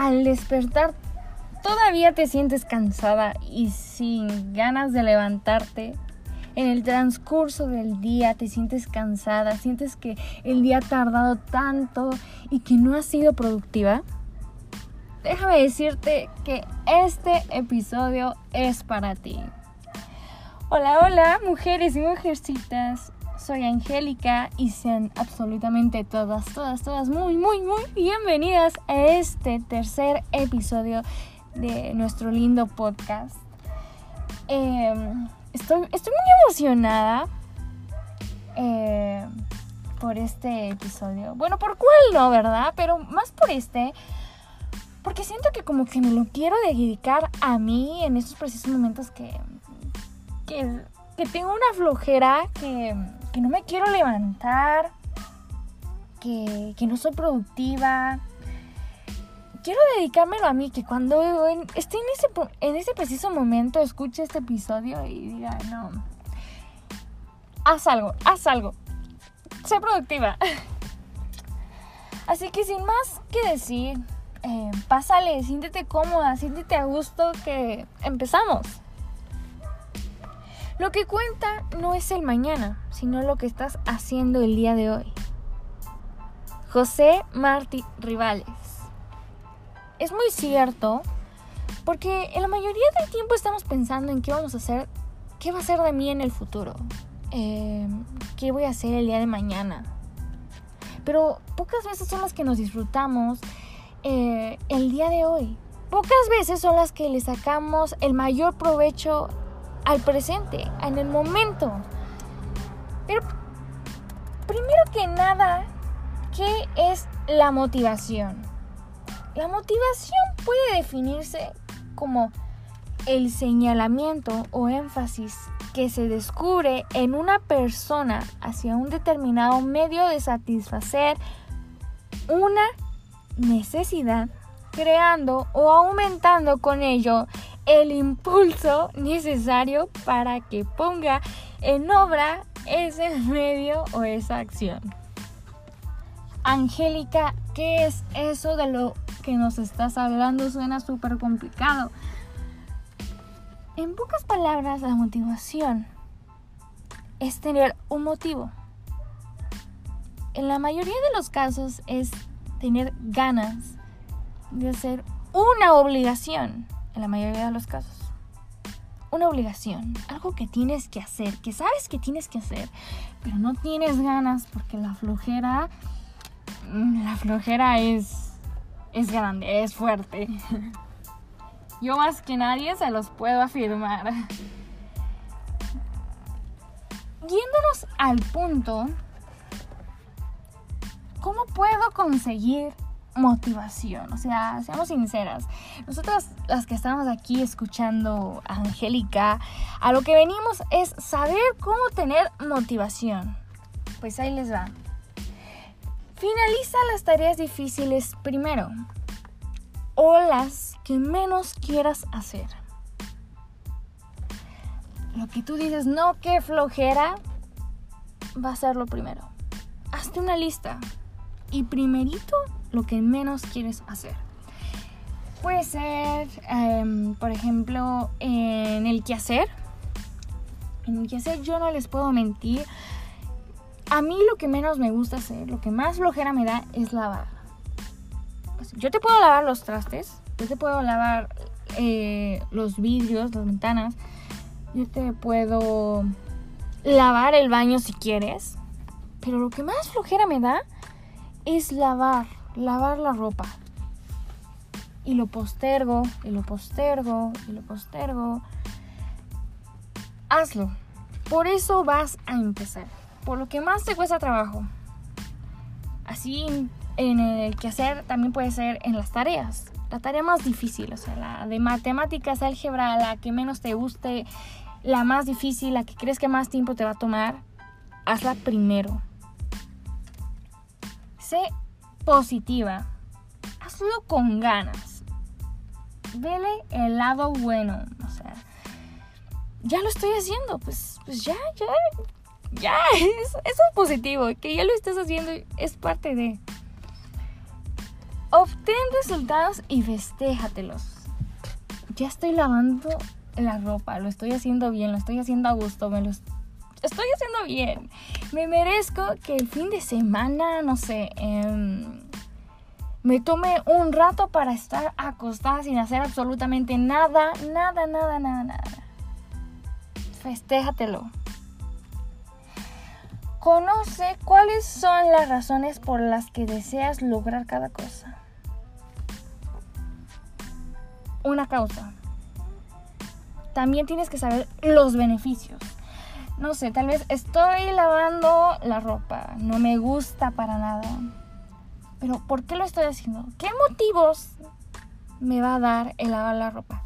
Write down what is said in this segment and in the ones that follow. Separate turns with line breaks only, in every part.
al despertar todavía te sientes cansada y sin ganas de levantarte, en el transcurso del día te sientes cansada, sientes que el día ha tardado tanto y que no has sido productiva, déjame decirte que este episodio es para ti. Hola, hola, mujeres y mujercitas. Soy Angélica y sean absolutamente todas, todas, todas muy, muy, muy bienvenidas a este tercer episodio de nuestro lindo podcast. Em, estoy, estoy muy emocionada eh, por este episodio. Bueno, por cuál no, ¿verdad? Pero más por este. Porque siento que como que me lo quiero dedicar a mí en estos precisos momentos que, que, que tengo una flojera, que, que, no me quiero levantar, que, que no soy productiva, quiero dedicármelo a mí, que cuando esté en ese, en ese preciso momento escuche este episodio y diga, no, haz algo, haz algo, sé productiva. Así que sin más que decir, eh, pásale, siéntete cómoda, siéntete a gusto que empezamos. Lo que cuenta no es el mañana, sino lo que estás haciendo el día de hoy. José Martí Rivales es muy cierto, porque en la mayoría del tiempo estamos pensando en qué vamos a hacer, qué va a ser de mí en el futuro, eh, qué voy a hacer el día de mañana. Pero pocas veces son las que nos disfrutamos eh, el día de hoy. Pocas veces son las que le sacamos el mayor provecho al presente, en el momento. Pero primero que nada, ¿qué es la motivación? La motivación puede definirse como el señalamiento o énfasis que se descubre en una persona hacia un determinado medio de satisfacer una necesidad, creando o aumentando con ello el impulso necesario para que ponga en obra ese medio o esa acción. Angélica, ¿qué es eso de lo que nos estás hablando suena súper complicado. En pocas palabras, la motivación es tener un motivo. En la mayoría de los casos es tener ganas de hacer una obligación. En la mayoría de los casos. Una obligación. Algo que tienes que hacer. Que sabes que tienes que hacer. Pero no tienes ganas porque la flojera... La flojera es es grande, es fuerte. Yo más que nadie se los puedo afirmar. Yéndonos al punto, ¿cómo puedo conseguir motivación? O sea, seamos sinceras. Nosotras las que estamos aquí escuchando a Angélica, a lo que venimos es saber cómo tener motivación. Pues ahí les va. Finaliza las tareas difíciles primero o las que menos quieras hacer. Lo que tú dices, no, qué flojera, va a ser lo primero. Hazte una lista y primerito lo que menos quieres hacer. Puede ser, em, por ejemplo, en el quehacer. En el quehacer yo no les puedo mentir a mí lo que menos me gusta hacer, lo que más flojera me da es lavar. Yo te puedo lavar los trastes, yo te puedo lavar eh, los vidrios, las ventanas, yo te puedo lavar el baño si quieres, pero lo que más flojera me da es lavar, lavar la ropa. Y lo postergo, y lo postergo, y lo postergo. Hazlo. Por eso vas a empezar por lo que más te cuesta trabajo. Así en el quehacer también puede ser en las tareas. La tarea más difícil, o sea, la de matemáticas, álgebra, la que menos te guste, la más difícil, la que crees que más tiempo te va a tomar, hazla primero. Sé positiva. Hazlo con ganas. Vele el lado bueno. O sea, ya lo estoy haciendo. Pues, pues ya, ya, ya, eso es positivo, que ya lo estés haciendo es parte de... Obtén resultados y festéjatelos. Ya estoy lavando la ropa, lo estoy haciendo bien, lo estoy haciendo a gusto, me lo estoy haciendo bien. Me merezco que el fin de semana, no sé, em, me tome un rato para estar acostada sin hacer absolutamente nada, nada, nada, nada, nada. Festéjatelo. Conoce cuáles son las razones por las que deseas lograr cada cosa. Una causa. También tienes que saber los beneficios. No sé, tal vez estoy lavando la ropa, no me gusta para nada pero ¿por qué lo estoy haciendo? ¿Qué motivos me va a dar el lavar la ropa?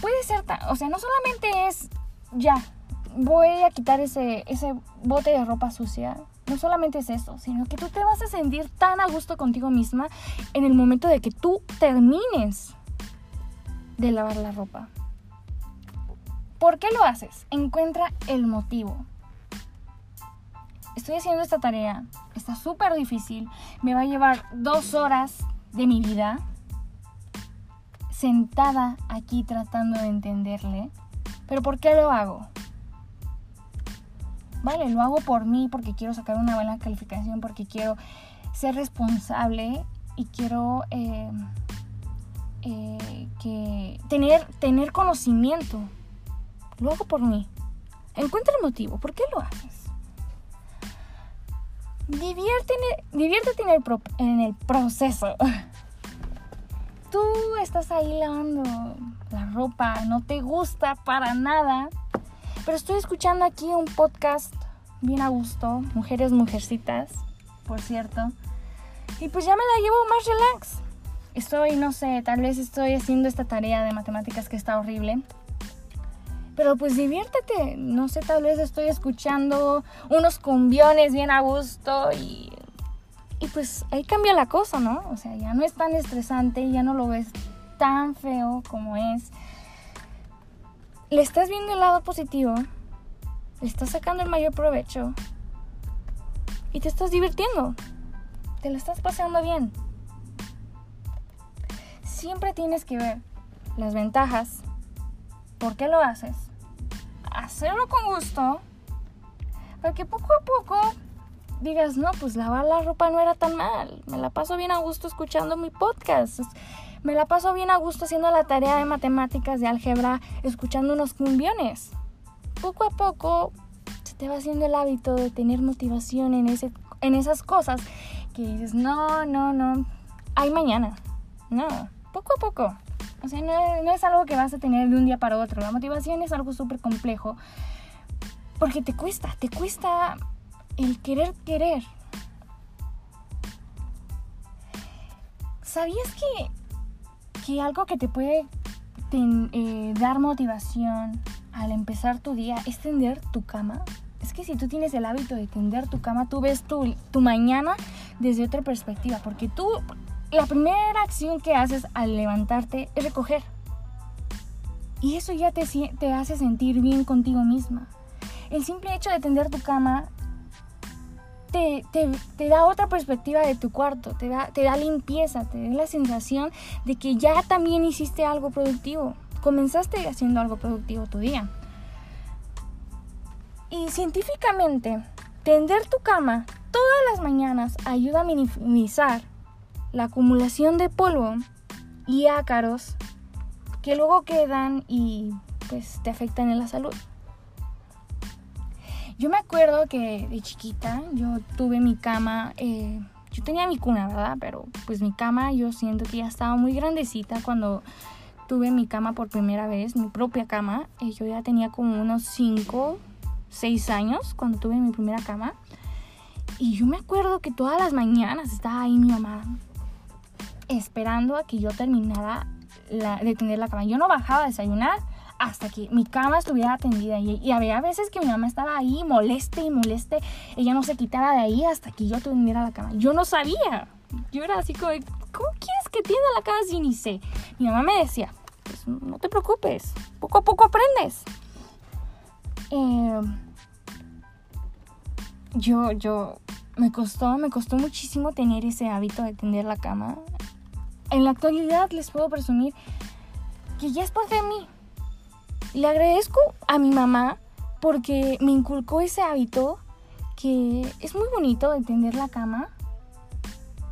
Puede ser, o sea, no solamente es ya, voy a quitar ese, ese bote de ropa sucia. No solamente es eso, sino que tú te vas a sentir tan a gusto contigo misma en el momento de que tú termines de lavar la ropa. ¿Por qué lo haces? Encuentra el motivo estoy haciendo esta tarea, está súper difícil, me va a llevar dos horas de mi vida sentada aquí tratando de entenderle, pero ¿por qué lo hago? Vale, lo hago por mí porque quiero sacar una buena calificación, porque quiero ser responsable y quiero eh, eh, que tener, tener conocimiento. Lo hago por mí. Encuentra el motivo. ¿Por qué lo haces? diviértete, en, el en el proceso. Tú estás ahí lavando la ropa, no te gusta para nada, pero estoy escuchando aquí un podcast bien a gusto, Mujeres Mujercitas, por cierto, y pues ya me la llevo más relax. Estoy, no sé, tal vez estoy haciendo esta tarea de matemáticas que está horrible pero pues diviértete. No sé, tal vez estoy escuchando unos cumbiones bien a gusto y, y pues ahí cambia la cosa, ¿no? O sea, ya no es tan estresante, ya no lo ves tan feo como es. Le estás viendo el lado positivo, le estás sacando el mayor provecho y te estás divirtiendo. Te lo estás pasando bien. Siempre tienes que ver las ventajas. ¿Por qué lo haces? Hacerlo con gusto, para que poco a poco digas, no, pues lavar la ropa no era tan mal, me la paso bien a gusto escuchando mi podcast, me la paso bien a gusto haciendo la tarea de matemáticas, de álgebra, escuchando unos cumbiones. Poco a poco se te va haciendo el hábito de tener motivación en, ese, en esas cosas que dices, no, no, no, hay mañana. No, poco a poco. O sea, no, es algo que vas a tener de un día para otro. La motivación es algo súper complejo. Porque te cuesta, te cuesta el querer querer. ¿Sabías que, que algo que te puede eh, dar motivación al empezar tu día es tender tu cama? Es que si tú tienes el hábito de tender tu cama, tú ves tu, tu mañana desde otra perspectiva. Porque tú la primera acción que haces al levantarte es recoger. Y eso ya te, te hace sentir bien contigo misma. El simple hecho de tender tu cama te, da otra perspectiva de tu cuarto, te da, te da limpieza, te da la sensación de que ya también hiciste algo productivo. Comenzaste haciendo algo productivo tu día. Y científicamente, tender tu cama todas las mañanas ayuda a minimizar la acumulación de polvo y ácaros que luego quedan y pues te afectan en la salud. Yo me acuerdo que de chiquita yo tuve mi cama, eh, yo tenía mi cuna, ¿verdad? Pero pues mi cama yo siento que ya estaba muy grandecita cuando tuve mi cama por primera vez, mi propia cama. Eh, yo ya tenía como unos 5, 6 años cuando tuve mi primera cama. Y yo me acuerdo que todas las mañanas estaba ahí mi mamá esperando a que yo terminara de tender la cama. Yo no bajaba a desayunar hasta que mi cama estuviera tendida. Y, había veces que mi mamá estaba ahí moleste y moleste. Ella no se quitaba de ahí hasta que yo tendiera la cama. Yo no sabía. Yo era así como, ¿cómo quieres que tienda la cama si ni sé? Mi mamá me decía, pues no te preocupes, poco a poco aprendes. Eh, yo, yo, me costó, me costó muchísimo tener ese hábito de tender la cama en la actualidad les puedo presumir que ya es parte de mí. Le agradezco a mi mamá porque me inculcó ese hábito que es muy bonito de tender la cama.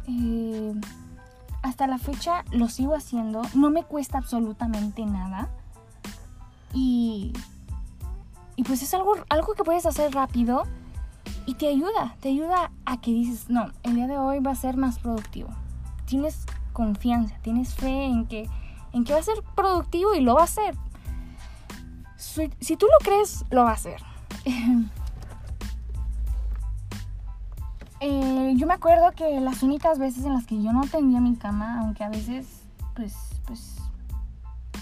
Eh, hasta la fecha lo sigo haciendo, no me cuesta absolutamente nada. Y, y pues es algo, algo que puedes hacer rápido y te ayuda, te ayuda a que dices, no, el día de hoy va a ser más productivo. Tienes confianza, tienes fe en que, en que va a ser productivo y lo va a hacer. Si, tú lo crees, lo va a hacer. Eh, yo me acuerdo que las únicas veces en las que yo no tendía mi cama, aunque a veces, pues, pues,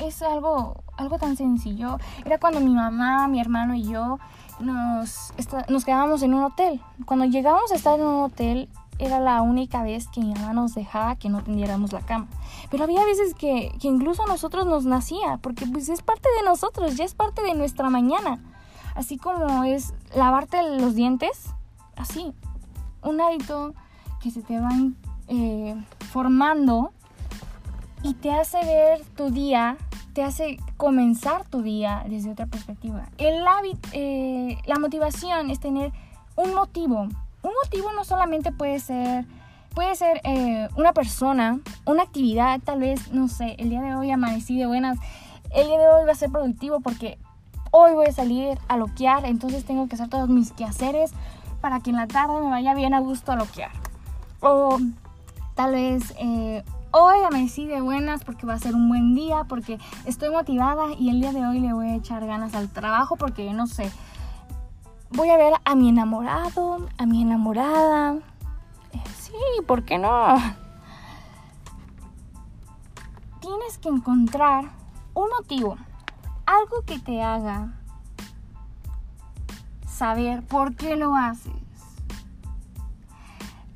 es algo, algo tan sencillo, era cuando mi mamá, mi hermano y yo nos, nos quedábamos en un hotel. Cuando llegábamos a estar en un hotel, era la única vez que mi mamá nos dejaba que no tendiéramos la cama. Pero había veces que, que incluso a nosotros nos nacía, porque pues es parte de nosotros, ya es parte de nuestra mañana. Así como es lavarte los dientes, así, un hábito que se te va eh, formando y te hace ver tu día, te hace comenzar tu día desde otra perspectiva. El hábito, eh, la motivación es tener un motivo. Un motivo no solamente puede ser, puede ser eh, una persona, una actividad, tal vez, no sé, el día de hoy amanecí de buenas, el día de hoy va a ser productivo porque hoy voy a salir a loquear, entonces tengo que hacer todos mis quehaceres para que en la tarde me vaya bien a gusto a loquear. O tal vez eh, hoy amanecí de buenas porque va a ser un buen día, porque estoy motivada y el día de hoy le voy a echar ganas al trabajo porque no sé, voy a ver a mi enamorado, a mi enamorada. Eh, sí, ¿por qué no? Tienes que encontrar un motivo, algo que te haga saber por qué lo haces.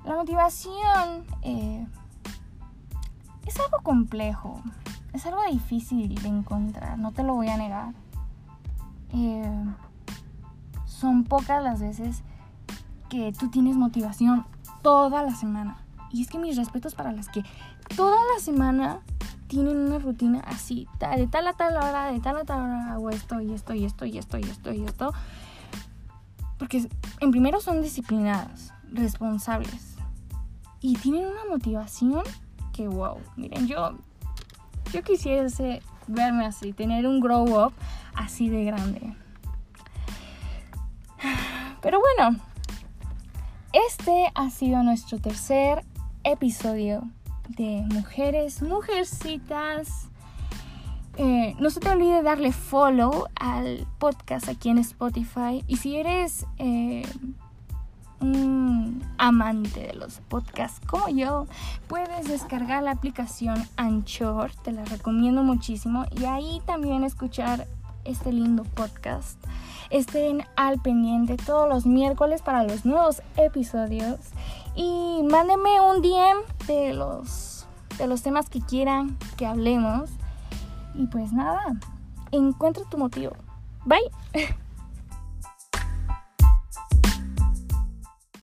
La motivación eh, es algo complejo, es algo difícil de encontrar, no te lo voy a negar. Eh, son pocas las veces que tú tienes motivación toda la semana. Y es que mis respetos para las que toda la semana tienen una rutina así, de tal a tal hora, de tal a tal hora hago esto y esto y esto y esto y esto y esto. Porque en primero son disciplinadas, responsables y tienen una motivación que wow. Miren, yo yo quisiese verme así, tener un grow up así de grande. Pero bueno, este ha sido nuestro tercer episodio de Mujeres, Mujercitas eh, no se te olvide darle follow al podcast aquí en Spotify. Y si eres eh, un amante de los podcasts como yo, puedes descargar la aplicación Anchor. Te la recomiendo muchísimo. Y ahí también escuchar este lindo podcast. Estén al pendiente todos los miércoles para los nuevos episodios. Y mándenme un DM de los, de los temas que quieran que hablemos. Y pues nada, encuentra tu motivo. Bye.